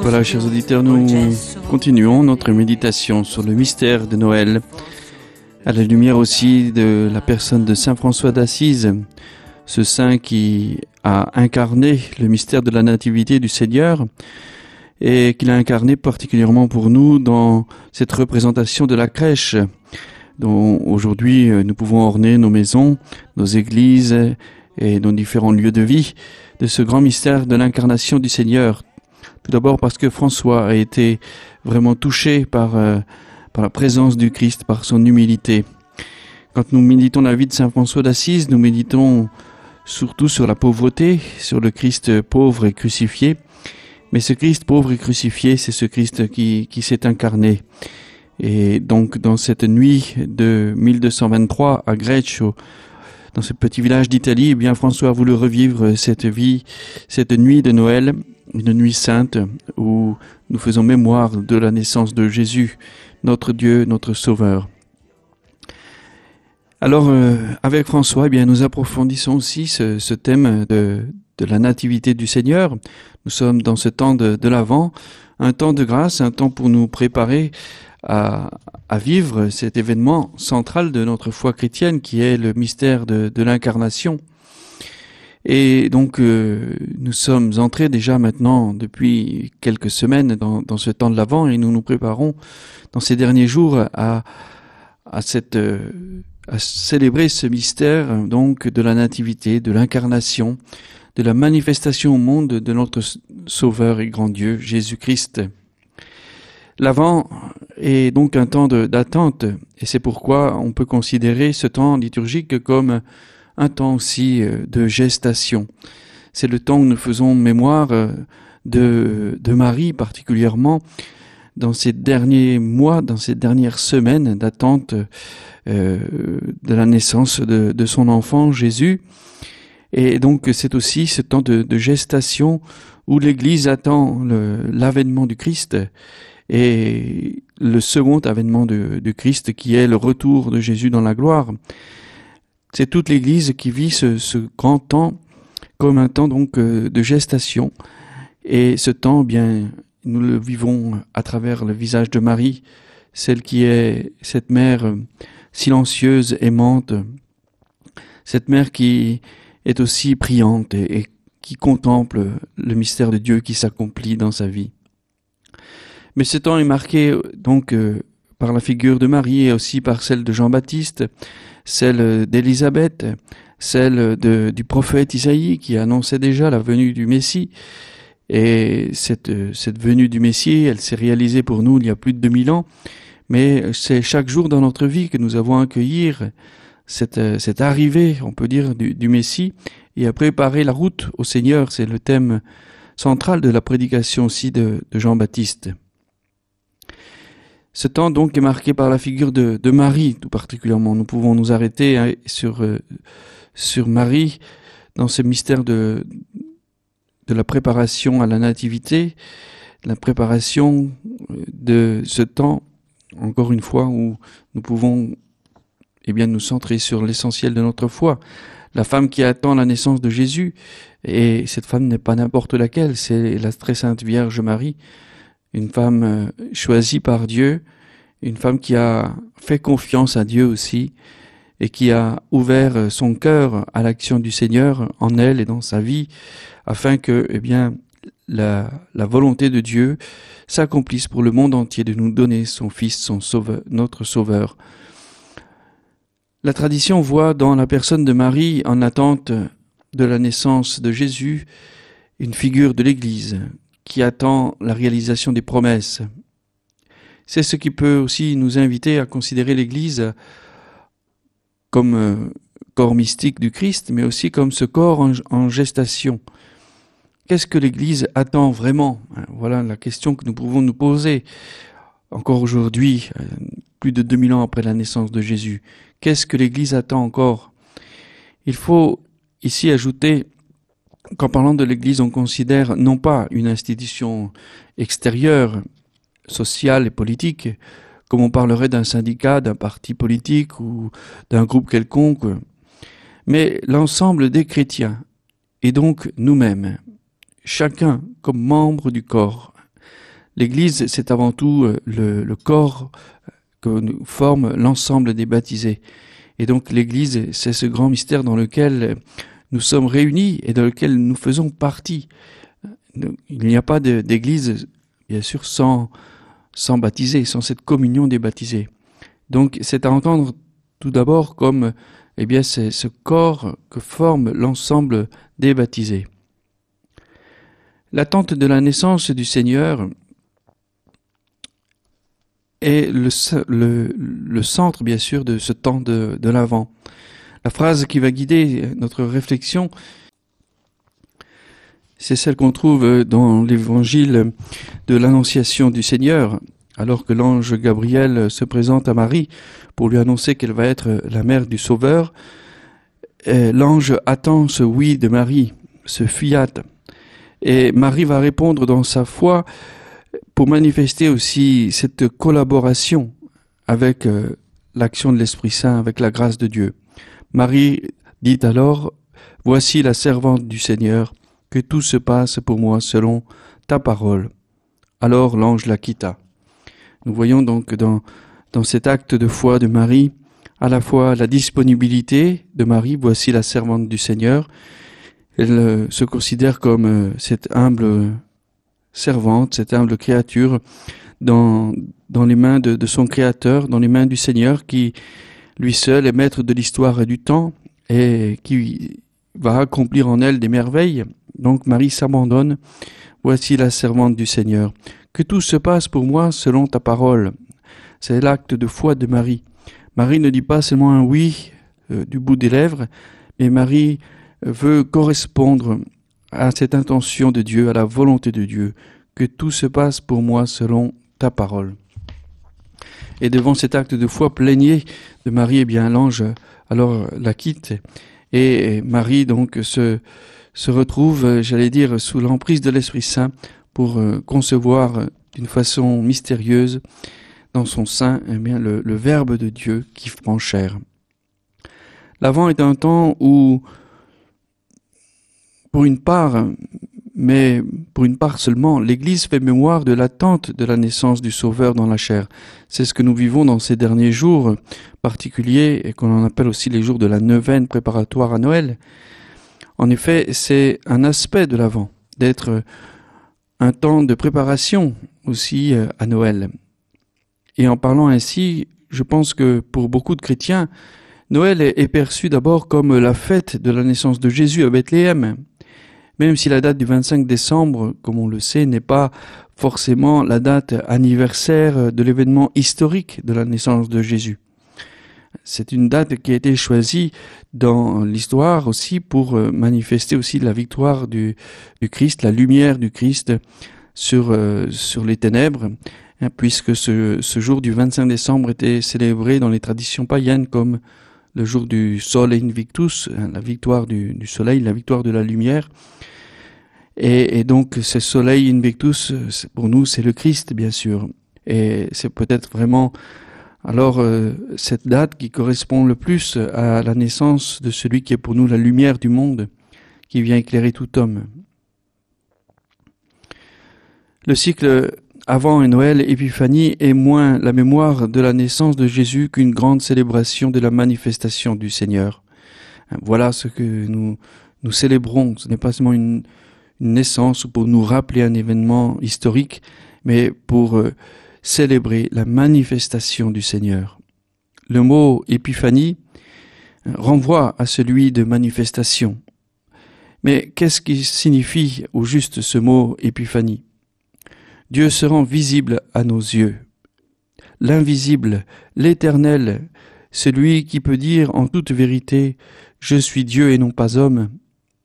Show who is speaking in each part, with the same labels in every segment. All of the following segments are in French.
Speaker 1: Voilà, chers auditeurs, nous continuons notre méditation sur le mystère de Noël, à la lumière aussi de la personne de Saint François d'Assise, ce saint qui a incarné le mystère de la nativité du Seigneur et qu'il a incarné particulièrement pour nous dans cette représentation de la crèche dont aujourd'hui euh, nous pouvons orner nos maisons, nos églises et nos différents lieux de vie de ce grand mystère de l'incarnation du Seigneur. Tout d'abord parce que François a été vraiment touché par, euh, par la présence du Christ, par son humilité. Quand nous méditons la vie de Saint François d'Assise, nous méditons surtout sur la pauvreté, sur le Christ pauvre et crucifié. Mais ce Christ pauvre et crucifié, c'est ce Christ qui, qui s'est incarné. Et donc dans cette nuit de 1223 à Greccio, dans ce petit village d'Italie, eh bien François a voulu revivre cette vie, cette nuit de Noël, une nuit sainte où nous faisons mémoire de la naissance de Jésus, notre Dieu, notre Sauveur. Alors, euh, avec François, eh bien, nous approfondissons aussi ce, thème de, la nativité du Seigneur. Nous sommes dans ce temps de, de l'Avent, un temps de grâce, un temps pour nous préparer à, vivre cet événement central de notre foi chrétienne qui est le mystère de, l'incarnation. Et donc, euh, nous sommes entrés déjà maintenant depuis quelques semaines dans, dans ce temps de l'Avent et nous nous préparons dans ces derniers jours à, à cette... Euh, à célébrer ce mystère donc de la nativité, de l'incarnation, de la manifestation au monde de notre Sauveur et grand Dieu, Jésus-Christ. L'Avent est donc un temps d'attente et c'est pourquoi on peut considérer ce temps liturgique comme un temps aussi euh, de gestation. C'est le temps où nous faisons mémoire euh, de, de Marie particulièrement dans ces derniers mois, dans ces dernières semaines d'attente euh, de la naissance de, son enfant Jésus. Et donc c'est aussi ce temps de, gestation où l'Église attend l'avènement du Christ et le second avènement du Christ qui est le retour de Jésus dans la gloire. C'est toute l'Église qui vit ce, grand temps comme un temps euh, de gestation et ce temps, bien, nous le vivons à travers le visage de Marie, celle qui est cette mère silencieuse, aimante, cette mère qui est aussi priante et, qui contemple le mystère de Dieu qui s'accomplit dans sa vie. Mais ce temps est marqué donc euh, par la figure de Marie et aussi par celle de Jean-Baptiste, celle d'Élisabeth, celle du prophète Isaïe qui annonçait déjà la venue du Messie. Et cette, cette venue du Messie, elle s'est réalisée pour nous il y a plus de 2000 ans mais c'est chaque jour dans notre vie que nous avons à accueillir cette, cette arrivée, on peut dire, du, du Messie et à préparer la route au Seigneur. C'est le thème central de la prédication aussi de, de Jean-Baptiste. Ce temps donc est marqué par la figure de, de Marie tout particulièrement. Nous pouvons nous arrêter hein, sur, euh, sur Marie dans ce mystère de, de la préparation à la nativité, la préparation de ce temps encore une fois, où nous pouvons eh bien, nous centrer sur l'essentiel de notre foi. La femme qui attend la naissance de Jésus, et cette femme n'est pas n'importe laquelle, c'est la très sainte Vierge Marie, une femme euh, choisie par Dieu, une femme qui a fait confiance à Dieu aussi, et qui a ouvert son cœur à l'action du Seigneur en elle et dans sa vie, afin que, eh bien, la, volonté de Dieu s'accomplisse pour le monde entier de nous donner son Fils, son sauveur, notre Sauveur. La tradition voit dans la personne de Marie, en attente de la naissance de Jésus, une figure de l'Église qui attend la réalisation des promesses. C'est ce qui peut aussi nous inviter à considérer l'Église comme euh, corps mystique du Christ, mais aussi comme ce corps en, en gestation. Qu'est-ce que l'Église attend vraiment? Voilà la question que nous pouvons nous poser encore aujourd'hui, euh, plus de 2000 ans après la naissance de Jésus. Qu'est-ce que l'Église attend encore? Il faut ici ajouter qu'en parlant de l'Église, on considère non pas une institution extérieure, sociale et politique, comme on parlerait d'un syndicat, d'un parti politique ou d'un groupe quelconque, mais l'ensemble des chrétiens, et donc nous-mêmes, chacun comme membre du corps. L'Église, c'est avant tout euh, le, corps que nous forme l'ensemble des baptisés. Et donc l'Église, c'est ce grand mystère dans lequel nous sommes réunis et dans lequel nous faisons partie. Il n'y a pas d'Église, bien sûr, sans, sans baptisés, sans cette communion des baptisés. Donc c'est à entendre tout d'abord comme eh bien c'est ce corps que forme l'ensemble des baptisés. L'attente de la naissance du Seigneur est le, centre, bien sûr, de ce temps de, de l'Avent. La phrase qui va guider notre réflexion, c'est celle qu'on trouve dans l'évangile de l'Annonciation du Seigneur, alors que l'ange Gabriel se présente à Marie pour lui annoncer qu'elle va être la mère du Sauveur. L'ange attend ce oui de Marie, ce fiat. Et Marie va répondre dans sa foi pour manifester aussi cette collaboration avec euh, l'action de l'Esprit Saint, avec la grâce de Dieu. Marie dit alors, Voici la servante du Seigneur, que tout se passe pour moi selon ta parole. Alors l'ange la quitta. Nous voyons donc dans, dans cet acte de foi de Marie à la fois la disponibilité de Marie, voici la servante du Seigneur, elle euh, se considère comme euh, cette humble servante, cette humble créature dans, dans les mains de, de, son Créateur, dans les mains du Seigneur qui, lui seul, est maître de l'histoire et du temps et qui va accomplir en elle des merveilles. Donc Marie s'abandonne. Voici la servante du Seigneur. Que tout se passe pour moi selon ta parole. C'est l'acte de foi de Marie. Marie ne dit pas seulement un oui euh, du bout des lèvres, mais Marie veut correspondre à cette intention de Dieu, à la volonté de Dieu, que tout se passe pour moi selon ta parole. Et devant cet acte de foi pleiné de Marie, eh bien l'ange alors la quitte et Marie donc se, se retrouve, j'allais dire, sous l'emprise de l'Esprit Saint pour euh, concevoir d'une façon mystérieuse dans son sein eh le, Verbe de Dieu qui prend chair. L'avant est un temps où pour une part, mais pour une part seulement, l'Église fait mémoire de l'attente de la naissance du Sauveur dans la chair. C'est ce que nous vivons dans ces derniers jours particuliers et qu'on appelle aussi les jours de la neuvaine préparatoire à Noël. En effet, c'est un aspect de l'Avent, d'être un temps de préparation aussi euh, à Noël. Et en parlant ainsi, je pense que pour beaucoup de chrétiens, Noël est perçu d'abord comme la fête de la naissance de Jésus à Bethléem, même si la date du 25 décembre, comme on le sait, n'est pas forcément la date anniversaire de l'événement historique de la naissance de Jésus. C'est une date qui a été choisie dans l'histoire aussi pour euh, manifester aussi la victoire du, Christ, la lumière du Christ sur, euh, sur les ténèbres, hein, puisque ce, ce jour du 25 décembre était célébré dans les traditions païennes comme le jour du Sol Invictus, hein, la victoire du, du, soleil, la victoire de la lumière. Et, et donc ce soleil Invictus, pour nous, c'est le Christ, bien sûr. Et c'est peut-être vraiment alors euh, cette date qui correspond le plus à la naissance de celui qui est pour nous la lumière du monde, qui vient éclairer tout homme. Le cycle avant Noël, Épiphanie est moins la mémoire de la naissance de Jésus qu'une grande célébration de la manifestation du Seigneur. Voilà ce que nous, nous célébrons. Ce n'est pas seulement une, naissance pour nous rappeler un événement historique, mais pour euh, célébrer la manifestation du Seigneur. Le mot épiphanie euh, renvoie à celui de manifestation. Mais qu'est-ce qui signifie au juste ce mot épiphanie? Dieu se rend visible à nos yeux. L'invisible, l'éternel, celui qui peut dire en toute vérité Je suis Dieu et non pas homme,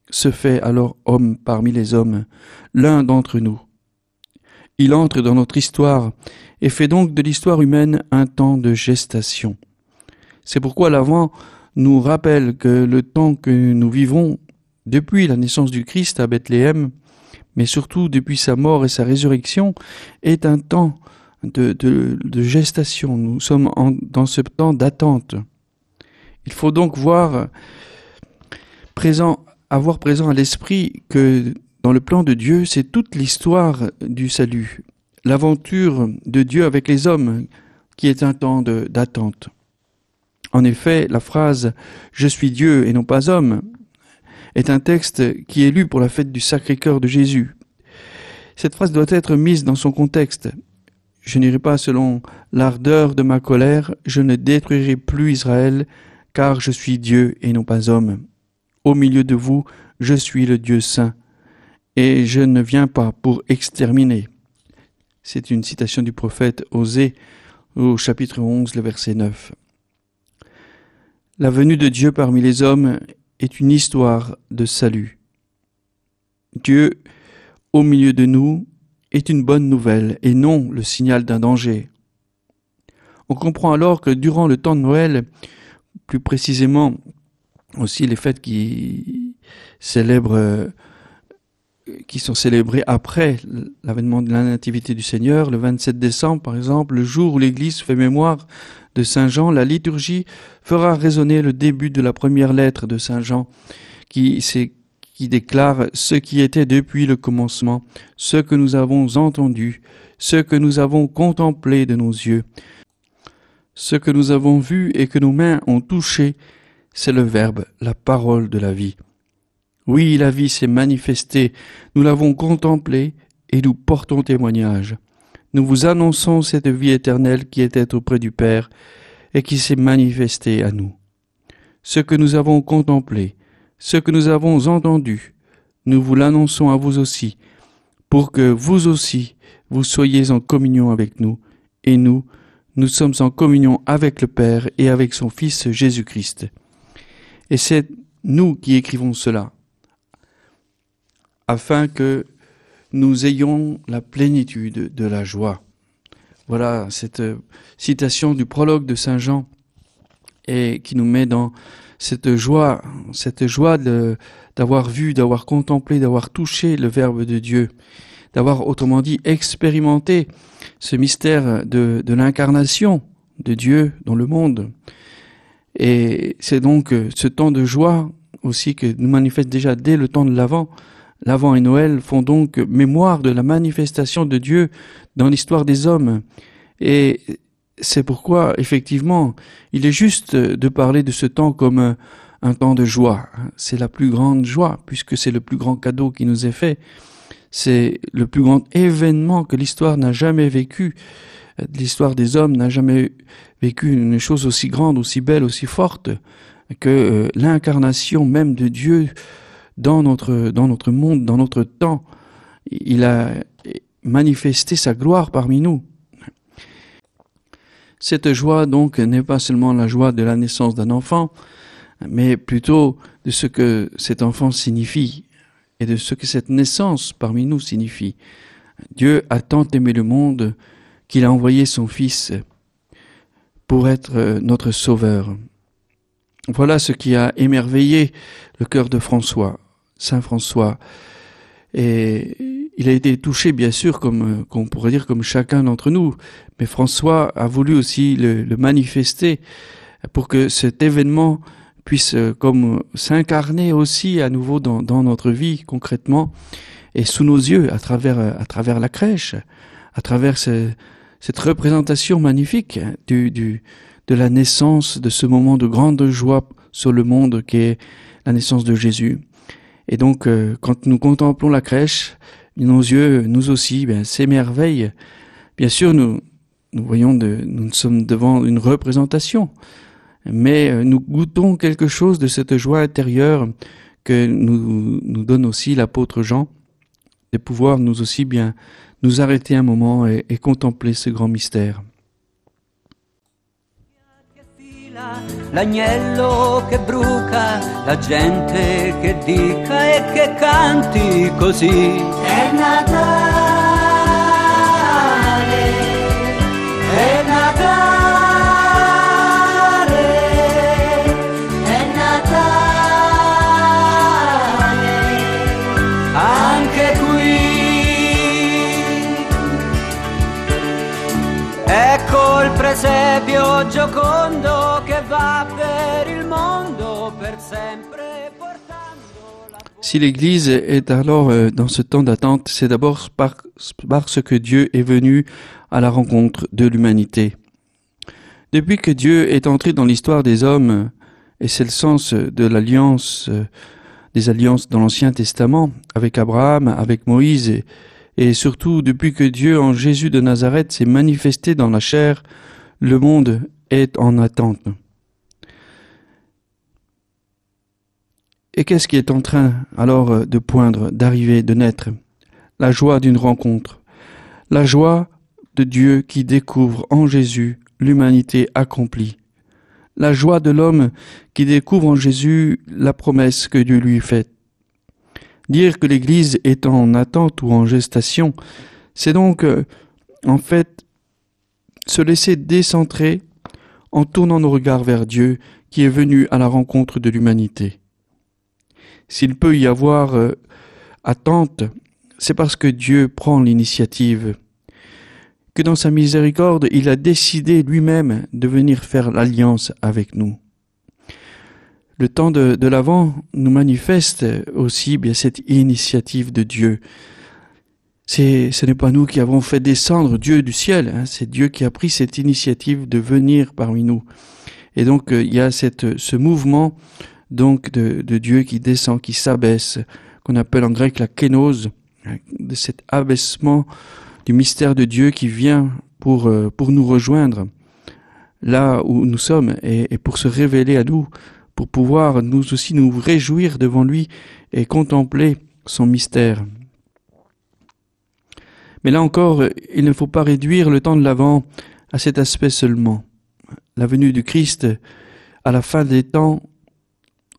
Speaker 1: se fait alors homme parmi les hommes, l'un d'entre nous. Il entre dans notre histoire et fait donc de l'histoire humaine un temps de gestation. C'est pourquoi l'avant nous rappelle que le temps que nous vivons depuis la naissance du Christ à Bethléem, mais surtout depuis sa mort et sa résurrection, est un temps de, gestation. Nous sommes dans ce temps d'attente. Il faut donc voir avoir présent à l'esprit que dans le plan de Dieu, c'est toute l'histoire du salut, l'aventure de Dieu avec les hommes qui est un temps d'attente. En effet, la phrase Je suis Dieu et non pas homme est un texte qui est lu pour la fête du Sacré-Cœur de Jésus. Cette phrase doit être mise dans son contexte. Je n'irai pas selon l'ardeur de ma colère, je ne détruirai plus Israël, car je suis Dieu et non pas homme. Au milieu de vous, je suis le Dieu saint, et je ne viens pas pour exterminer. C'est une citation du prophète Osée au chapitre 11, le verset 9. La venue de Dieu parmi les hommes est une histoire de salut. Dieu, au milieu de nous, est une bonne nouvelle et non le signal d'un danger. On comprend alors que durant le temps de Noël, plus précisément aussi les fêtes qui célèbrent qui sont célébrées après l'avènement de la Nativité du Seigneur, le 27 décembre par exemple, le jour où l'Église fait mémoire de Saint Jean, la liturgie fera résonner le début de la première lettre de Saint Jean, qui, qui déclare ce qui était depuis le commencement, ce que nous avons entendu, ce que nous avons contemplé de nos yeux, ce que nous avons vu et que nos mains ont touché, c'est le Verbe, la parole de la vie. Oui, la vie s'est manifestée, nous l'avons contemplée et nous portons témoignage. Nous vous annonçons cette vie éternelle qui était auprès du Père et qui s'est manifestée à nous. Ce que nous avons contemplé, ce que nous avons entendu, nous vous l'annonçons à vous aussi, pour que vous aussi vous soyez en communion avec nous, et nous, nous sommes en communion avec le Père et avec son Fils Jésus-Christ. Et c'est nous qui écrivons cela, afin que nous ayons la plénitude de la joie. Voilà cette euh, citation du prologue de Saint Jean et qui nous met dans cette joie, cette joie d'avoir vu, d'avoir contemplé, d'avoir touché le Verbe de Dieu, d'avoir autrement dit expérimenté ce mystère de, l'incarnation de Dieu dans le monde. Et c'est donc euh, ce temps de joie aussi que nous manifeste déjà dès le temps de l'Avent, L'Avent et Noël font donc mémoire de la manifestation de Dieu dans l'histoire des hommes. Et c'est pourquoi, effectivement, il est juste de parler de ce temps comme un, temps de joie. C'est la plus grande joie, puisque c'est le plus grand cadeau qui nous est fait. C'est le plus grand événement que l'histoire n'a jamais vécu. L'histoire des hommes n'a jamais vécu une chose aussi grande, aussi belle, aussi forte que euh, l'incarnation même de Dieu dans notre, monde, dans notre temps. Il a manifesté sa gloire parmi nous. Cette joie donc n'est pas seulement la joie de la naissance d'un enfant, mais plutôt de ce que cet enfant signifie et de ce que cette naissance parmi nous signifie. Dieu a tant aimé le monde qu'il a envoyé son Fils pour être notre Sauveur. Voilà ce qui a émerveillé le cœur de François. Saint François. Et il a été touché, bien sûr, comme qu'on pourrait dire comme chacun d'entre nous. Mais François a voulu aussi le, manifester pour que cet événement puisse euh, comme s'incarner aussi à nouveau dans, notre vie concrètement et sous nos yeux à travers à travers la crèche, à travers cette représentation magnifique du, du, de la naissance de ce moment de grande joie sur le monde qui est la naissance de Jésus. Et donc, euh, quand nous contemplons la crèche, nos yeux, nous aussi, ben, s'émerveillent. Bien sûr, nous, nous voyons, de, nous sommes devant une représentation, mais euh, nous goûtons quelque chose de cette joie intérieure que nous, nous donne aussi l'apôtre Jean, de pouvoir nous aussi bien nous arrêter un moment et contempler ce grand mystère.
Speaker 2: L'agnello che bruca, la gente che dica e che canti così. È Natale.
Speaker 1: Si l'Église est alors euh, dans ce temps d'attente, c'est d'abord parce que Dieu est venu à la rencontre de l'humanité. Depuis que Dieu est entré dans l'histoire des hommes, et c'est le sens de l'alliance, euh, des alliances dans l'Ancien Testament, avec Abraham, avec Moïse, et surtout depuis que Dieu en Jésus de Nazareth s'est manifesté dans la chair, le monde est en attente. Et qu'est-ce qui est en train alors de poindre, d'arriver, de naître? La joie d'une rencontre. La joie de Dieu qui découvre en Jésus l'humanité accomplie. La joie de l'homme qui découvre en Jésus la promesse que Dieu lui fait. Dire que l'Église est en attente ou en gestation, c'est donc euh, en fait se laisser décentrer en tournant nos regards vers Dieu qui est venu à la rencontre de l'humanité. S'il peut y avoir euh, attente, c'est parce que Dieu prend l'initiative, que dans sa miséricorde, il a décidé lui-même de venir faire l'alliance avec nous. Le temps de, l'Avent nous manifeste aussi bien cette initiative de Dieu. C'est, ce n'est pas nous qui avons fait descendre Dieu du ciel, hein, c'est Dieu qui a pris cette initiative de venir parmi nous. Et donc euh, il y a cette, ce mouvement donc de, Dieu qui descend, qui s'abaisse, qu'on appelle en grec la kénose, de cet abaissement du mystère de Dieu qui vient pour, euh, pour nous rejoindre là où nous sommes et, pour se révéler à nous, pour pouvoir nous aussi nous réjouir devant lui et contempler son mystère. Mais là encore, il ne faut pas réduire le temps de l'Avent à cet aspect seulement. La venue du Christ à la fin des temps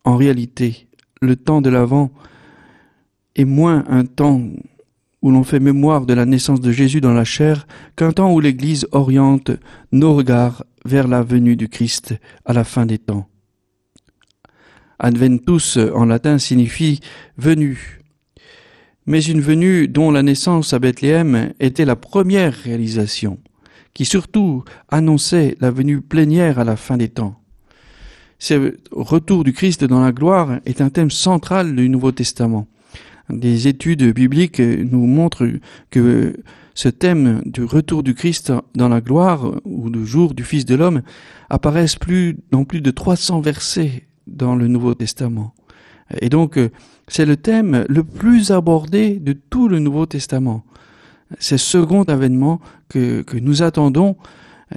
Speaker 1: en réalité, le temps de l'Avent est moins un temps où l'on fait mémoire de la naissance de Jésus dans la chair qu'un temps où l'Église oriente nos regards vers la venue du Christ à la fin des temps. Adventus en latin signifie venue, mais une venue dont la naissance à Bethléem était la première réalisation, qui surtout annonçait la venue plénière à la fin des temps. Ce retour du Christ dans la gloire est un thème central du Nouveau Testament. Des études bibliques nous montrent que ce thème du retour du Christ dans la gloire ou du jour du Fils de l'homme apparaissent plus, dans plus de 300 versets dans le Nouveau Testament. Et donc, c'est le thème le plus abordé de tout le Nouveau Testament. C'est ce second avènement que, que nous attendons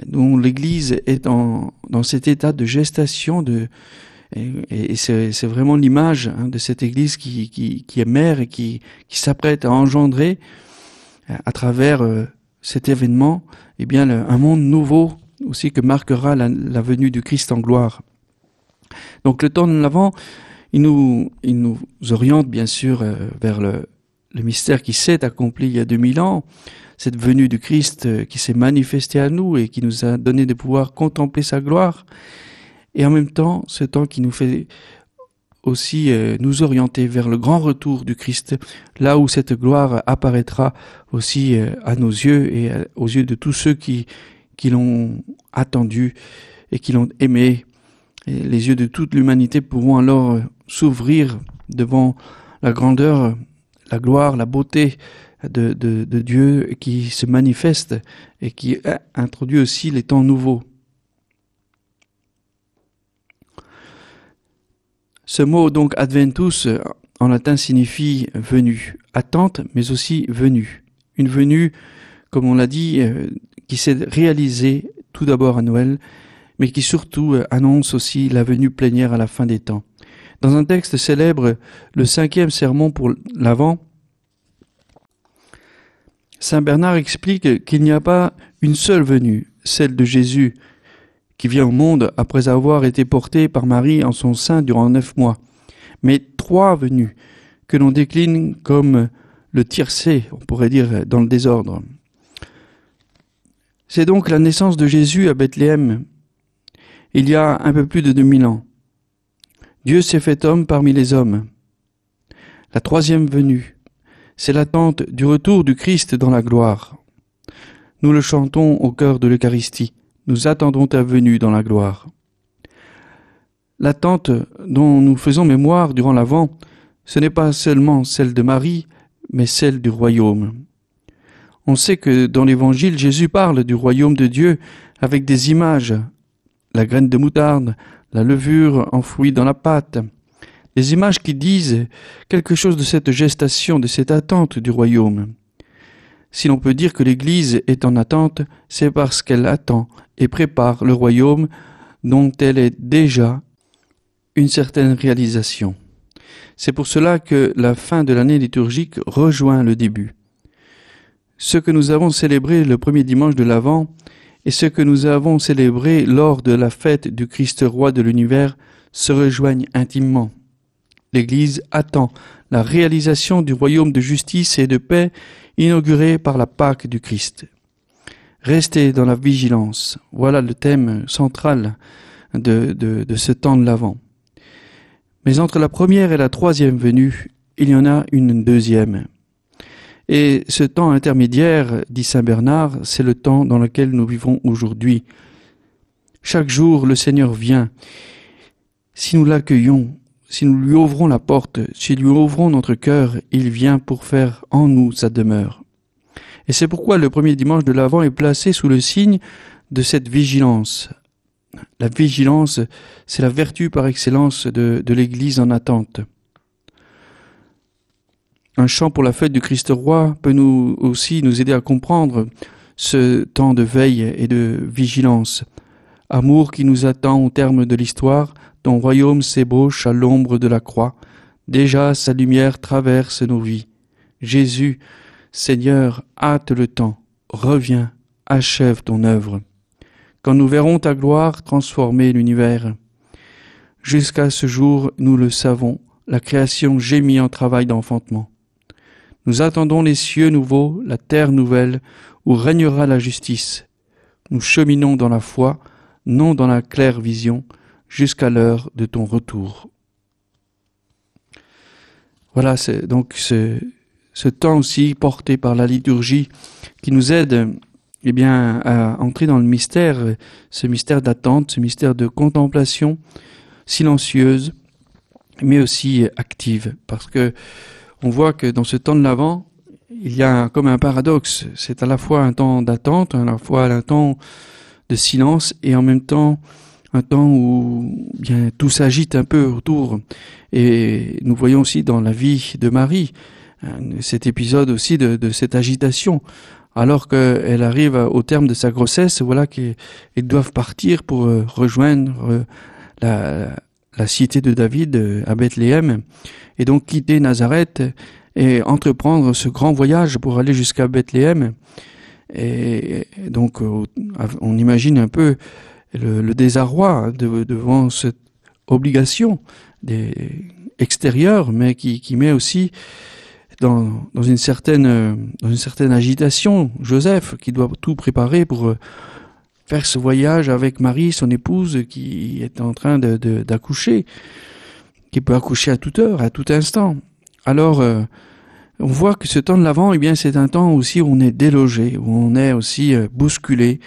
Speaker 1: dont l'Église est dans cet état de gestation de, et, c'est vraiment l'image hein, de cette Église qui, qui, est mère et qui, qui s'apprête à engendrer à travers euh, cet événement eh bien, un monde nouveau aussi que marquera la, venue du Christ en gloire. Donc le temps de l'Avent, il nous, il nous oriente bien sûr euh, vers le, mystère qui s'est accompli il y a 2000 ans, cette venue du Christ euh, qui s'est manifestée à nous et qui nous a donné de pouvoir contempler sa gloire, et en même temps ce temps qui nous fait aussi euh, nous orienter vers le grand retour du Christ, là où cette gloire apparaîtra aussi à nos yeux et aux yeux de tous ceux qui, qui l'ont attendu et qui l'ont aimé. Les yeux de toute l'humanité pourront alors s'ouvrir devant la grandeur, la gloire, la beauté de, Dieu qui se manifeste et qui introduit aussi les temps nouveaux. Ce mot donc adventus en latin signifie venu, attente mais aussi venu. Une venue, comme on l'a dit, euh, qui s'est réalisée tout d'abord à Noël, mais qui surtout euh, annonce aussi la venue plénière à la fin des temps. Dans un texte célèbre, le cinquième sermon pour l'Avent, Saint Bernard explique qu'il n'y a pas une seule venue, celle de Jésus, qui vient au monde après avoir été porté par Marie en son sein durant neuf mois, mais trois venues que l'on décline comme le tiercé, on pourrait dire, dans le désordre. C'est donc la naissance de Jésus à Bethléem, il y a un peu plus de deux mille ans. Dieu s'est fait homme parmi les hommes. La troisième venue, c'est l'attente du retour du Christ dans la gloire. Nous le chantons au cœur de l'Eucharistie. nous attendons ta venue dans la gloire. L'attente dont nous faisons mémoire durant l'Avent, ce n'est pas seulement celle de Marie, mais celle du royaume. On sait que dans l'Évangile, Jésus parle du royaume de Dieu avec des images, la graine de moutarde, la levure enfouie dans la pâte, des images qui disent quelque chose de cette gestation, de cette attente du royaume. Si l'on peut dire que l'Église est en attente, c'est parce qu'elle attend et prépare le royaume dont elle est déjà une certaine réalisation. C'est pour cela que la fin de l'année liturgique rejoint le début. Ce que nous avons célébré le premier dimanche de l'Avent et ce que nous avons célébré lors de la fête du Christ roi de l'univers se rejoignent intimement. L'Église attend la réalisation du royaume de justice et de paix inauguré par la Pâque du Christ. Restez dans la vigilance. Voilà le thème central de, ce temps de l'Avent. Mais entre la première et la troisième venue, il y en a une deuxième. Et ce temps intermédiaire, dit Saint Bernard, c'est le temps dans lequel nous vivons aujourd'hui. Chaque jour, le Seigneur vient. Si nous l'accueillons, si nous lui ouvrons la porte, si lui ouvrons notre cœur, il vient pour faire en nous sa demeure. Et c'est pourquoi le premier dimanche de l'Avent est placé sous le signe de cette vigilance. La vigilance, c'est la vertu par excellence de l'Église en attente. Un chant pour la fête du Christ roi peut nous aussi nous aider à comprendre ce temps de veille et de vigilance. Amour qui nous attend au terme de l'histoire, ton royaume s'ébauche à l'ombre de la croix. Déjà sa lumière traverse nos vies. Jésus, Seigneur, hâte le temps, reviens, achève ton œuvre. Quand nous verrons ta gloire transformer l'univers. Jusqu'à ce jour, nous le savons, la création gémit en travail d'enfantement. Nous attendons les cieux nouveaux, la terre nouvelle, où régnera la justice. Nous cheminons dans la foi, non dans la claire vision, jusqu'à l'heure de ton retour. Voilà, donc ce, ce, temps aussi porté par la liturgie qui nous aide eh bien, à entrer dans le mystère, ce mystère d'attente, ce mystère de contemplation silencieuse, mais aussi active, parce que on voit que dans ce temps de l'Avent, il y a comme un paradoxe. C'est à la fois un temps d'attente, à la fois un temps de silence et en même temps un temps où bien tout s'agite un peu autour. Et nous voyons aussi dans la vie de Marie cet épisode aussi de, de cette agitation. Alors qu'elle arrive au terme de sa grossesse, voilà qu'ils doivent partir pour euh, rejoindre euh, la, la cité de David euh, à Bethléem, et donc quitter Nazareth et entreprendre ce grand voyage pour aller jusqu'à Bethléem. Et donc on imagine un peu le, désarroi devant cette obligation extérieure, mais qui, qui met aussi dans, dans, une certaine, dans une certaine agitation Joseph, qui doit tout préparer pour euh, faire ce voyage avec Marie, son épouse, qui est en train d'accoucher, de, qui peut accoucher à toute heure, à tout instant. Alors, euh, on voit que ce temps de l'avant, eh bien, c'est un temps aussi où on est délogé, où on est aussi euh, bousculé,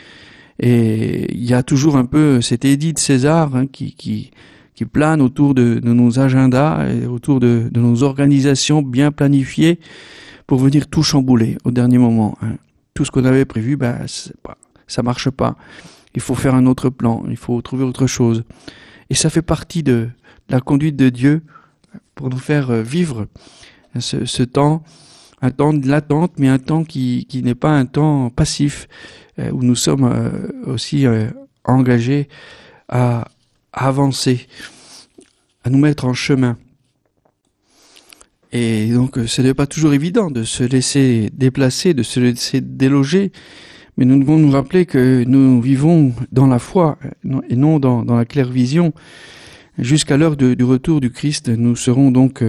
Speaker 1: et il y a toujours un peu cet édit de César hein, qui, qui, qui plane autour de, de, nos agendas et autour de, de, nos organisations bien planifiées pour venir tout chambouler au dernier moment. Hein. Tout ce qu'on avait prévu, ben, pas, ça marche pas. Il faut faire un autre plan, il faut trouver autre chose. Et ça fait partie de la conduite de Dieu pour nous faire euh, vivre ce, temps, un temps de l'attente, mais un temps qui, qui n'est pas un temps passif, euh, où nous sommes euh, aussi engagés à avancer, à nous mettre en chemin. Et donc, ce n'est pas toujours évident de se laisser déplacer, de se laisser déloger, mais nous devons nous rappeler que nous vivons dans la foi et non dans, la claire vision. Jusqu'à l'heure du retour du Christ, nous serons donc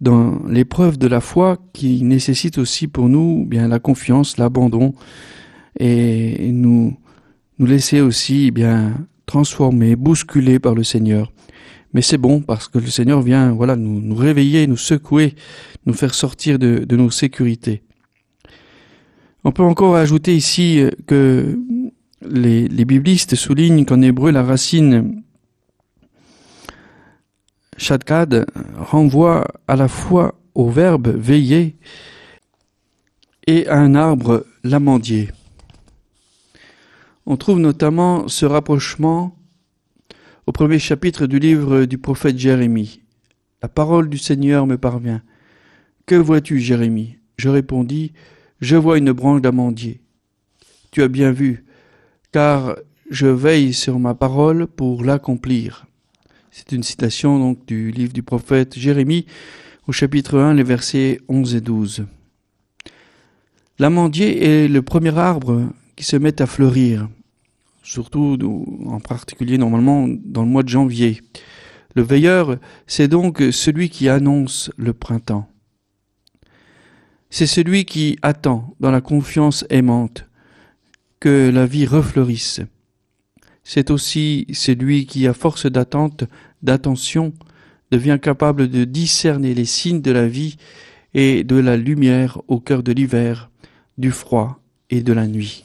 Speaker 1: dans l'épreuve de la foi qui nécessite aussi pour nous bien la confiance, l'abandon, et nous nous laisser aussi eh bien transformer, bousculer par le Seigneur. Mais c'est bon parce que le Seigneur vient voilà nous, réveiller, nous secouer, nous faire sortir de nos sécurités. On peut encore ajouter ici que les, les biblistes soulignent qu'en hébreu, la racine shadkad renvoie à la fois au verbe veiller et à un arbre l'amandier. On trouve notamment ce rapprochement au premier chapitre du livre du prophète Jérémie. La parole du Seigneur me parvient. Que vois-tu, Jérémie? Je répondis, Je vois une branche d'amandier. Tu as bien vu, car je veille sur ma parole pour l'accomplir. C'est une citation donc du livre du prophète Jérémie au chapitre 1, les versets 11 et 12. L'amandier est le premier arbre qui se met à fleurir, surtout en particulier normalement dans le mois de janvier. Le veilleur, c'est donc celui qui annonce le printemps. C'est celui qui attend dans la confiance aimante que la vie refleurisse. C'est aussi celui qui, à force d'attente, d'attention, devient capable de discerner les signes de la vie et de la lumière au cœur de l'hiver, du froid et de la nuit.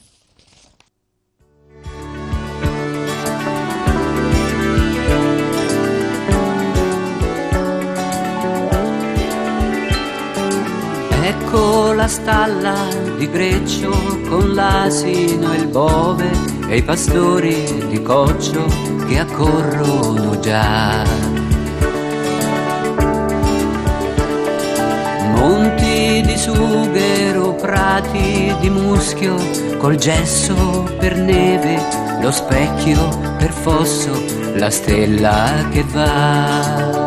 Speaker 2: Ecco la stalla di Greccio con l'asino e il bove e i pastori di Coccio che accorrono già. Monti di sughero, prati di muschio, col gesso per neve, lo specchio per fosso, la stella che va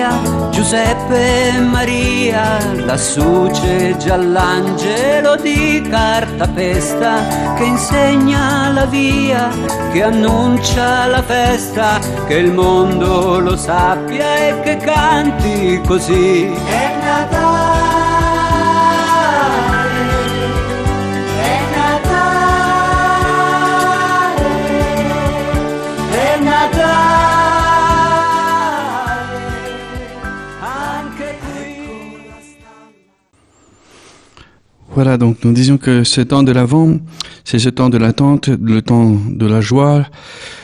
Speaker 2: greppia, Giuseppe e Maria, lassù c'è già l'angelo di cartapesta che insegna la via, che annuncia la festa, che il mondo lo sappia e che canti così. È Natale.
Speaker 1: Voilà, donc nous disions que ce temps de l'avant, c'est ce temps de l'attente, le temps de la joie,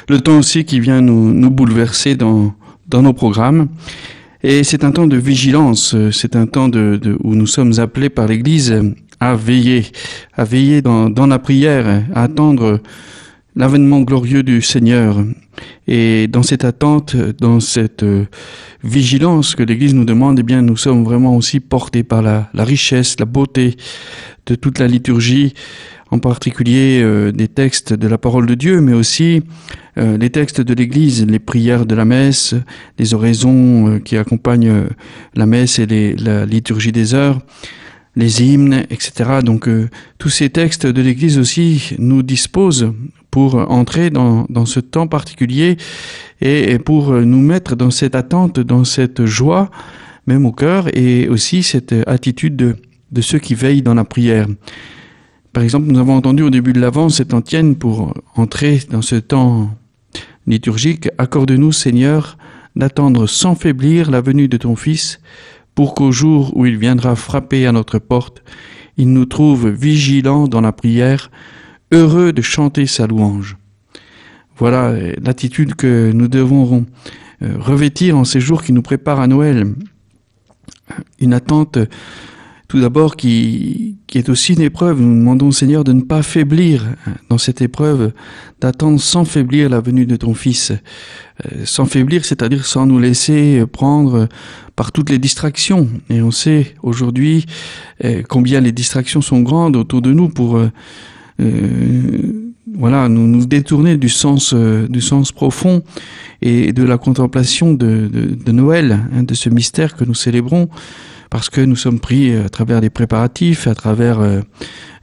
Speaker 1: le temps aussi qui vient nous, nous bouleverser dans, dans nos programmes. Et c'est un temps de vigilance, c'est un temps de, de, où nous sommes appelés par l'Église à veiller, à veiller dans, dans la prière, à attendre l'avènement glorieux du Seigneur. Et dans cette attente, dans cette euh, vigilance que l'Église nous demande, eh bien, nous sommes vraiment aussi portés par la, richesse, la beauté de toute la liturgie, en particulier euh, des textes de la parole de Dieu, mais aussi euh, les textes de l'Église, les prières de la messe, les oraisons qui accompagnent la messe et la liturgie des heures les hymnes, etc. Donc tous ces textes de l'Église aussi nous disposent pour entrer dans, ce temps particulier et, pour nous mettre dans cette attente, dans cette joie, même au cœur, et aussi cette attitude de, ceux qui veillent dans la prière. Par exemple, nous avons entendu au début de l'avant cette antienne pour entrer dans ce temps liturgique. Accorde-nous, Seigneur, d'attendre sans faiblir la venue de ton Fils, pour qu'au jour où il viendra frapper à notre porte, il nous trouve vigilants dans la prière, heureux de chanter sa louange. Voilà l'attitude que nous devons euh, revêtir en ces jours qui nous préparent à Noël. Une attente tout d'abord qui, est aussi une épreuve. Nous demandons au Seigneur de ne pas faiblir dans cette épreuve, d'attendre sans faiblir la venue de ton Fils. Euh, sans faiblir, c'est-à-dire sans nous laisser prendre par toutes les distractions. Et on sait aujourd'hui euh, combien les distractions sont grandes autour de nous pour euh, voilà, nous nous détourner du sens, euh, du sens profond et de la contemplation de, de, de Noël, hein, de ce mystère que nous célébrons, parce que nous sommes pris à travers des préparatifs, à travers euh,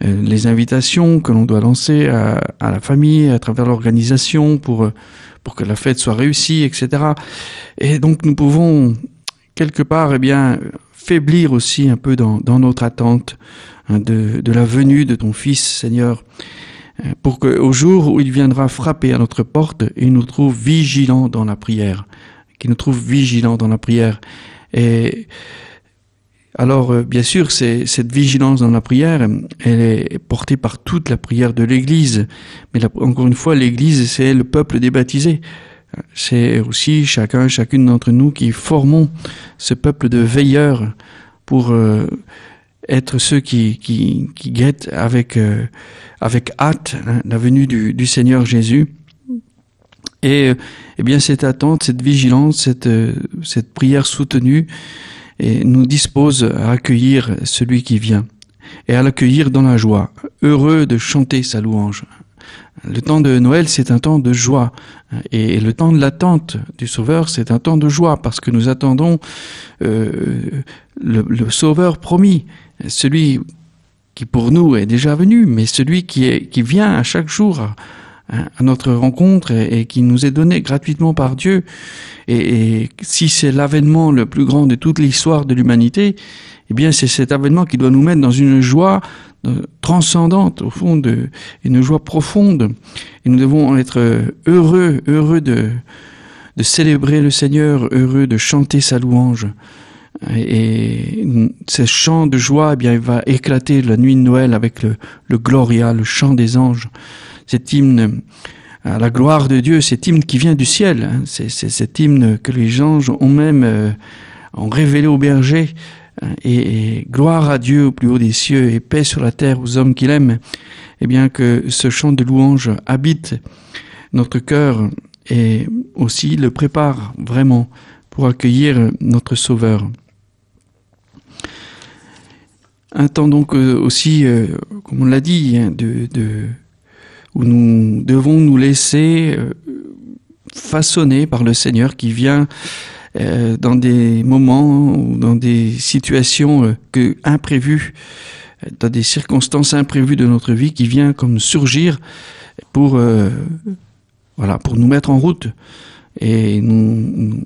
Speaker 1: les invitations que l'on doit lancer à, à, la famille, à travers l'organisation pour pour que la fête soit réussie, etc. Et donc nous pouvons quelque part, eh bien, faiblir aussi un peu dans, notre attente Hein, de, la venue de ton Fils, Seigneur, euh, pour qu'au jour où il viendra frapper à notre porte, il nous trouve vigilants dans la prière, nous trouve vigilants dans la prière. Et Alors, euh, bien sûr, cette vigilance dans la prière, elle est portée par toute la prière de l'Église. Mais encore une fois, l'Église, c'est le peuple des baptisés. C'est aussi chacun, chacune d'entre nous qui formons ce peuple de veilleurs pour euh, être ceux qui, guettent avec, euh, hâte hein, la venue du, Seigneur Jésus. Et eh bien cette attente, cette vigilance, cette, prière soutenue, et nous dispose à accueillir celui qui vient et à l'accueillir dans la joie, heureux de chanter sa louange. Le temps de Noël, c'est un temps de joie. Et le temps de l'attente du Sauveur, c'est un temps de joie, parce que nous attendons euh, le, Sauveur promis, celui qui pour nous est déjà venu, mais celui qui, est, qui vient à chaque jour à notre rencontre et, qui nous est donné gratuitement par Dieu. Et, si c'est l'avènement le plus grand de toute l'histoire de l'humanité, eh bien c'est cet avènement qui doit nous mettre dans une joie transcendante au fond de une joie profonde. Et nous devons être heureux, heureux de de célébrer le Seigneur, heureux de chanter sa louange. Et, ce chant de joie, eh bien, il va éclater la nuit de Noël avec le, le Gloria, le chant des anges cet hymne à la gloire de Dieu, cet hymne qui vient du ciel, hein. c'est cet hymne que les anges ont même euh, ont révélé au berger, hein. et, gloire à Dieu au plus haut des cieux et paix sur la terre aux hommes qu'il aime, eh bien que ce chant de louange habite notre cœur et aussi le prépare vraiment pour accueillir notre Sauveur. Un temps donc euh, aussi, euh, comme on l'a dit, hein, de, où nous devons nous laisser euh, façonner par le Seigneur qui vient euh, dans des moments ou dans des situations euh, que imprévues, dans des circonstances imprévues de notre vie qui vient comme surgir pour voilà pour nous mettre en route. Et nous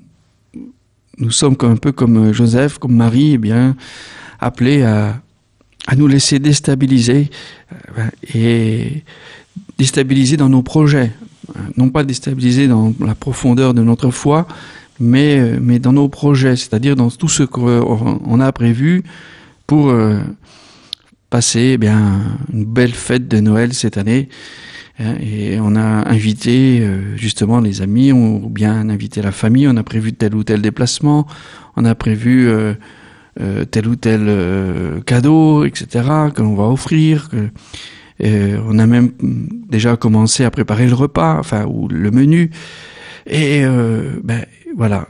Speaker 1: nous, sommes un peu comme Joseph, comme Marie, eh bien appelés à à nous laisser déstabiliser et déstabiliser dans nos projets, non pas déstabiliser dans la profondeur de notre foi, mais, euh, mais dans nos projets, c'est-à-dire dans tout ce qu'on a prévu pour euh, passer eh bien une belle fête de Noël cette année. Hein, et on a invité euh, justement les amis, ou bien invité la famille, on a prévu tel ou tel déplacement, on a prévu tel ou tel cadeau, etc., que l'on va offrir. Euh, on a même déjà commencé à préparer le repas, enfin ou le menu. Et euh, ben voilà,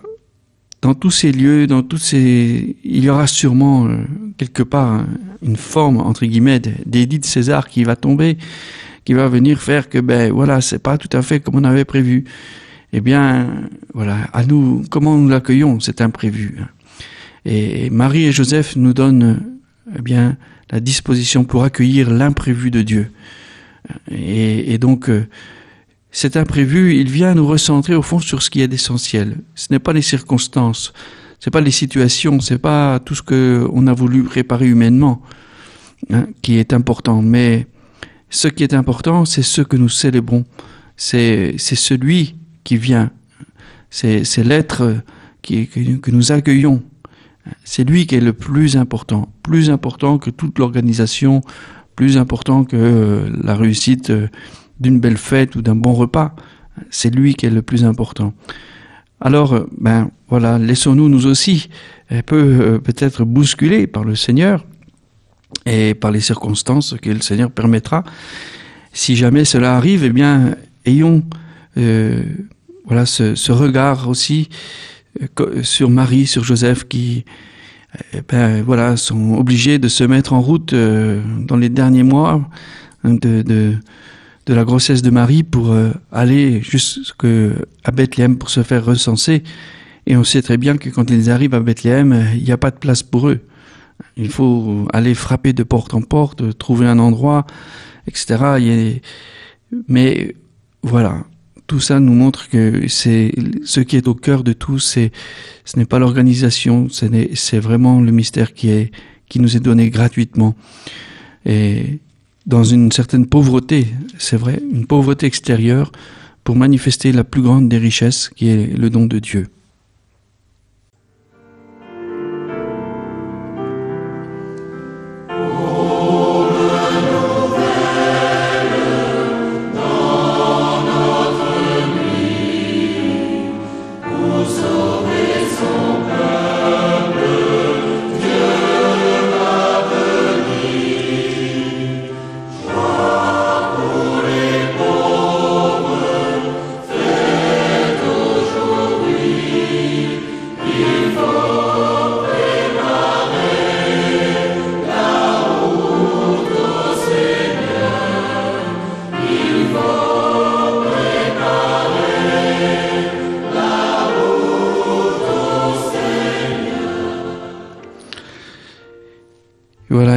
Speaker 1: dans tous ces lieux, dans tous ces, il y aura sûrement euh, quelque part une forme entre guillemets d'édite César qui va tomber, qui va venir faire que ben voilà, c'est pas tout à fait comme on avait prévu. Eh bien, voilà, à nous, comment nous l'accueillons cet imprévu. Et Marie et Joseph nous donnent, eh bien, la disposition pour accueillir l'imprévu de Dieu. Et, donc, euh, cet imprévu, il vient nous recentrer au fond sur ce qui est essentiel. Ce n'est pas les circonstances, c'est pas les situations, c'est pas tout ce que on a voulu préparer humainement hein, qui est important, mais ce qui est important, c'est ce que nous célébrons. C'est celui qui vient, c'est c'est l'être qui, que nous accueillons c'est lui qui est le plus important, plus important que toute l'organisation, plus important que euh, la réussite euh, d'une belle fête ou d'un bon repas. C'est lui qui est le plus important. Alors, euh, ben voilà, laissons-nous nous aussi un peu peut-être bousculer par le Seigneur et par les circonstances que le Seigneur permettra. Si jamais cela arrive, eh bien, ayons voilà ce, regard aussi sur Marie, sur Joseph qui eh ben, voilà, sont obligés de se mettre en route euh, dans les derniers mois hein, de, de, la grossesse de Marie pour euh, aller jusqu'à Bethléem pour se faire recenser. Et on sait très bien que quand ils arrivent à Bethléem, il n'y a pas de place pour eux. Il faut aller frapper de porte en porte, trouver un endroit, etc. Mais voilà, tout ça nous montre que c'est ce qui est au cœur de tout, c'est ce n'est pas l'organisation, c'est vraiment le mystère qui est qui nous est donné gratuitement et dans une certaine pauvreté, c'est vrai, une pauvreté extérieure pour manifester la plus grande des richesses qui est le don de Dieu.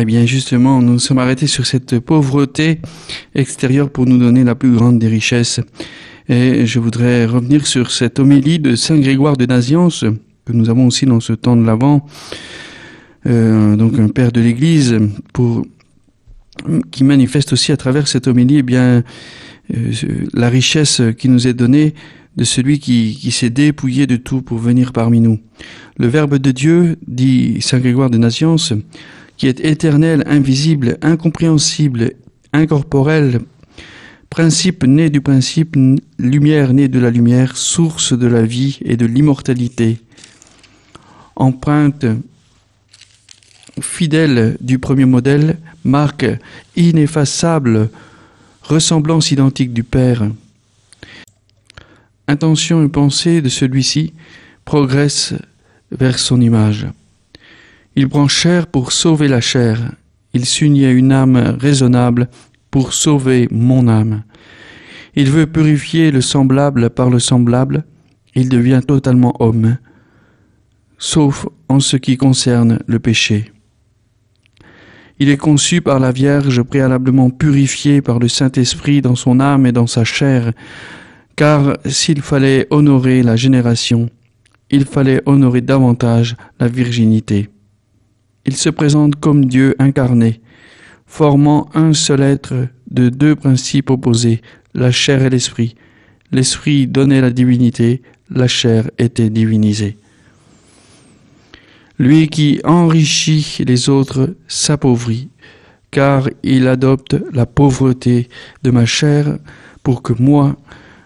Speaker 1: Et bien justement, nous sommes arrêtés sur cette pauvreté extérieure pour nous donner la plus grande des richesses. Et je voudrais revenir sur cette homélie de Saint Grégoire de Naziance que nous avons aussi dans ce temps de l'Avent, euh, donc un père de l'Église, qui manifeste aussi à travers cette homélie, eh bien euh, la richesse qui nous est donnée de celui qui, qui s'est dépouillé de tout pour venir parmi nous. Le Verbe de Dieu, dit Saint Grégoire de Naziance, qui est éternel, invisible, incompréhensible, incorporel, principe né du principe, lumière née de la lumière, source de la vie et de l'immortalité, empreinte fidèle du premier modèle, marque ineffaçable, ressemblance identique du Père. Intention et pensée de celui-ci progressent vers son image. Il prend chair pour sauver la chair. Il s'unit à une âme raisonnable pour sauver mon âme. Il veut purifier le semblable par le semblable. Il devient totalement homme, sauf en ce qui concerne le péché. Il est conçu par la Vierge, préalablement purifié par le Saint-Esprit dans son âme et dans sa chair, car s'il fallait honorer la génération, il fallait honorer davantage la virginité. Il se présente comme Dieu incarné, formant un seul être de deux principes opposés, la chair et l'esprit. L'esprit donnait la divinité, la chair était divinisée. Lui qui enrichit les autres s'appauvrit, car il adopte la pauvreté de ma chair pour que moi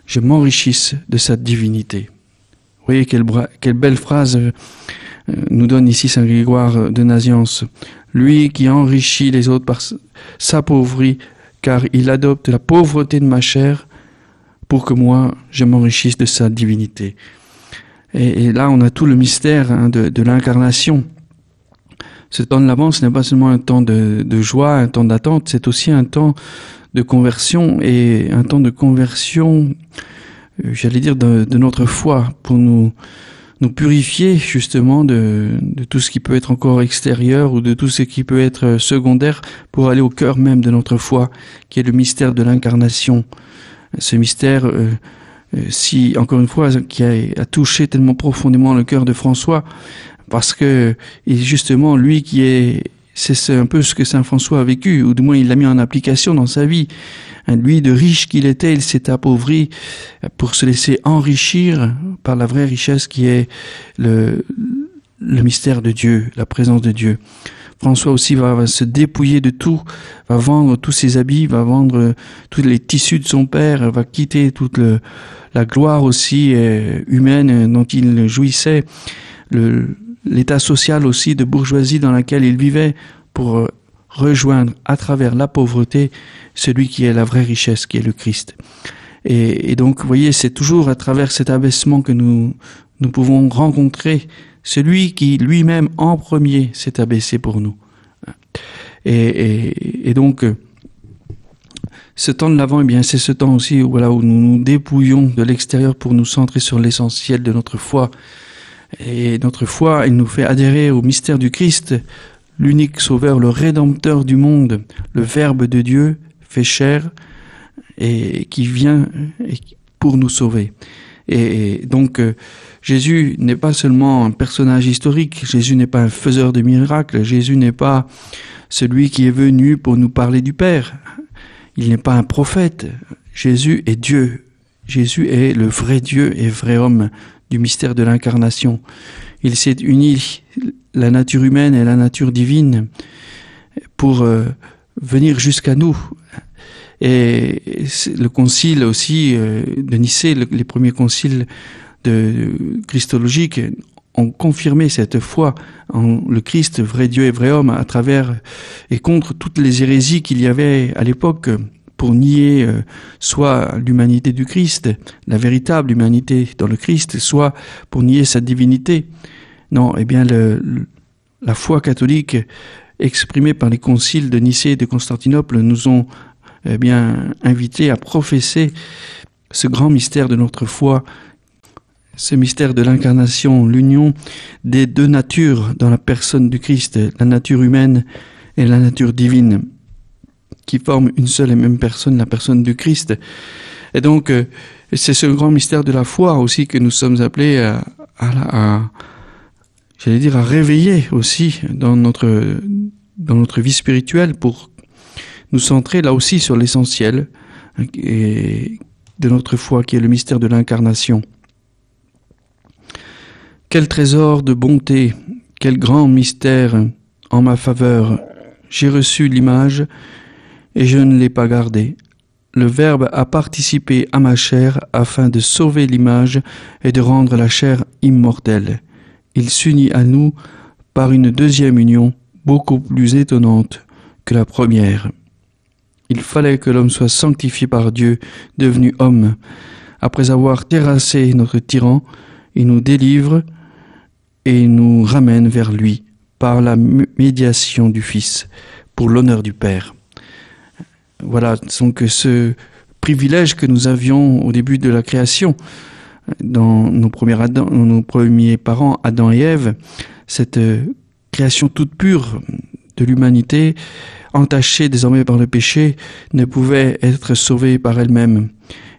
Speaker 1: je m'enrichisse de sa divinité. Vous voyez quelle, quelle belle phrase nous donne ici Saint Grégoire de Naziance. Lui qui enrichit les autres par s'appauvrit, car il adopte la pauvreté de ma chair pour que moi je m'enrichisse de sa divinité. Et, là, on a tout le mystère hein, de, l'incarnation. Ce temps de l'avance n'est pas seulement un temps de, joie, un temps d'attente, c'est aussi un temps de conversion et un temps de conversion, euh, j'allais dire, de, notre foi pour nous nous purifier justement de, de, tout ce qui peut être encore extérieur ou de tout ce qui peut être secondaire pour aller au cœur même de notre foi, qui est le mystère de l'incarnation. Ce mystère, euh, euh, si encore une fois, qui a, a, touché tellement profondément le cœur de François, parce que il justement lui qui est, c'est un peu ce que saint François a vécu, ou du moins il l'a mis en application dans sa vie. Lui, de riche qu'il était, il s'est appauvri pour se laisser enrichir par la vraie richesse qui est le, le mystère de Dieu, la présence de Dieu. François aussi va, se dépouiller de tout, va vendre tous ses habits, va vendre tous les tissus de son père, va quitter toute le, la gloire aussi euh, humaine dont il jouissait, l'état social aussi de bourgeoisie dans laquelle il vivait pour euh, rejoindre à travers la pauvreté celui qui est la vraie richesse, qui est le Christ. Et, donc, vous voyez, c'est toujours à travers cet abaissement que nous, nous pouvons rencontrer celui qui lui-même en premier s'est abaissé pour nous. Et, donc, ce temps de l'avant, eh bien, c'est ce temps aussi voilà, où nous nous dépouillons de l'extérieur pour nous centrer sur l'essentiel de notre foi. Et notre foi, elle nous fait adhérer au mystère du Christ, l'unique sauveur, le rédempteur du monde, le Verbe de Dieu fait chair et qui vient pour nous sauver. Et donc euh, Jésus n'est pas seulement un personnage historique, Jésus n'est pas un faiseur de miracles, Jésus n'est pas celui qui est venu pour nous parler du Père, il n'est pas un prophète, Jésus est Dieu, Jésus est le vrai Dieu et vrai homme du mystère de l'incarnation. Il s'est uni la nature humaine et la nature divine pour euh, venir jusqu'à nous. Et le concile aussi euh, de Nicée, les premiers conciles de, christologiques ont confirmé cette foi en le Christ, vrai Dieu et vrai homme, à travers et contre toutes les hérésies qu'il y avait à l'époque pour nier euh, soit l'humanité du Christ, la véritable humanité dans le Christ, soit pour nier sa divinité. Non, eh bien, la foi catholique exprimée par les conciles de Nicée et de Constantinople nous ont eh bien invités à professer ce grand mystère de notre foi, ce mystère de l'incarnation, l'union des deux natures dans la personne du Christ, la nature humaine et la nature divine qui forment une seule et même personne, la personne du Christ. Et donc, euh, c'est ce grand mystère de la foi aussi que nous sommes appelés à, à, j'allais dire, à réveiller aussi dans notre, dans notre vie spirituelle pour nous centrer là aussi sur l'essentiel et de notre foi qui est le mystère de l'incarnation. Quel trésor de bonté, quel grand mystère en ma faveur. J'ai reçu l'image et je ne l'ai pas gardée. Le Verbe a participé à ma chair afin de sauver l'image et de rendre la chair immortelle. Il s'unit à nous par une deuxième union beaucoup plus étonnante que la première. Il fallait que l'homme soit sanctifié par Dieu, devenu homme. Après avoir terrassé notre tyran, il nous délivre et nous ramène vers lui par la médiation du Fils, pour l'honneur du Père. Voilà, donc ce privilège que nous avions au début de la création, dans nos premiers, parents, Adam et Ève, cette création toute pure de l'humanité, entachée désormais par le péché, ne pouvait être sauvée par elle-même.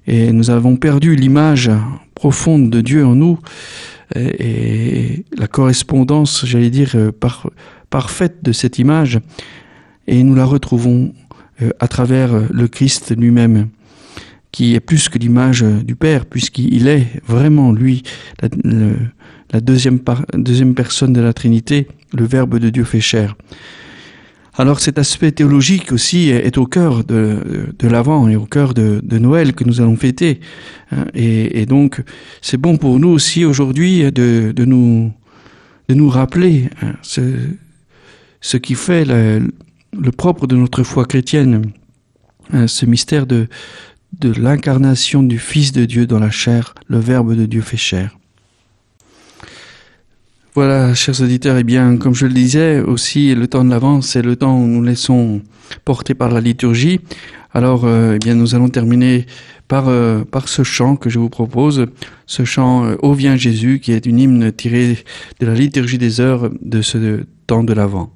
Speaker 1: Et nous avons perdu l'image profonde de Dieu en nous et la correspondance, j'allais dire, parfaite de cette image. Et nous la retrouvons euh, à travers le Christ lui-même, qui est plus que l'image du Père, puisqu'il est vraiment, lui, la, deuxième, deuxième personne de la Trinité, le Verbe de Dieu fait chair. Alors cet aspect théologique aussi est au cœur de, de l'Avent et au cœur de, Noël que nous allons fêter. Hein. Et, donc c'est bon pour nous aussi aujourd'hui de, de, nous, de nous rappeler hein, ce, ce qui fait le, le propre de notre foi chrétienne, hein, ce mystère de, l'incarnation du Fils de Dieu dans la chair, le Verbe de Dieu fait chair. Voilà, chers auditeurs, et eh bien, comme je le disais aussi, le temps de l'avance, c'est le temps où nous laissons porter par la liturgie. Alors, euh, eh bien, nous allons terminer par, euh, par ce chant que je vous propose, ce chant euh, vient Jésus, qui est une hymne tirée de la liturgie des heures de ce temps de l'avant.